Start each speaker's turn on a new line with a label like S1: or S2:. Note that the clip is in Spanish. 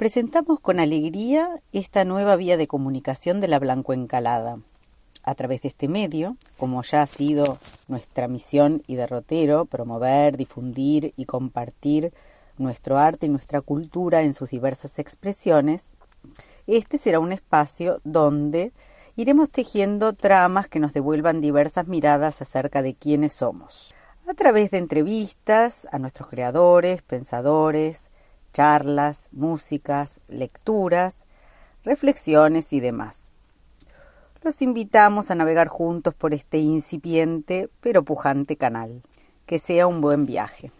S1: presentamos con alegría esta nueva vía de comunicación de la Blanco Encalada. A través de este medio, como ya ha sido nuestra misión y derrotero, promover, difundir y compartir nuestro arte y nuestra cultura en sus diversas expresiones, este será un espacio donde iremos tejiendo tramas que nos devuelvan diversas miradas acerca de quiénes somos. A través de entrevistas a nuestros creadores, pensadores, charlas, músicas, lecturas, reflexiones y demás. Los invitamos a navegar juntos por este incipiente pero pujante canal. Que sea un buen viaje.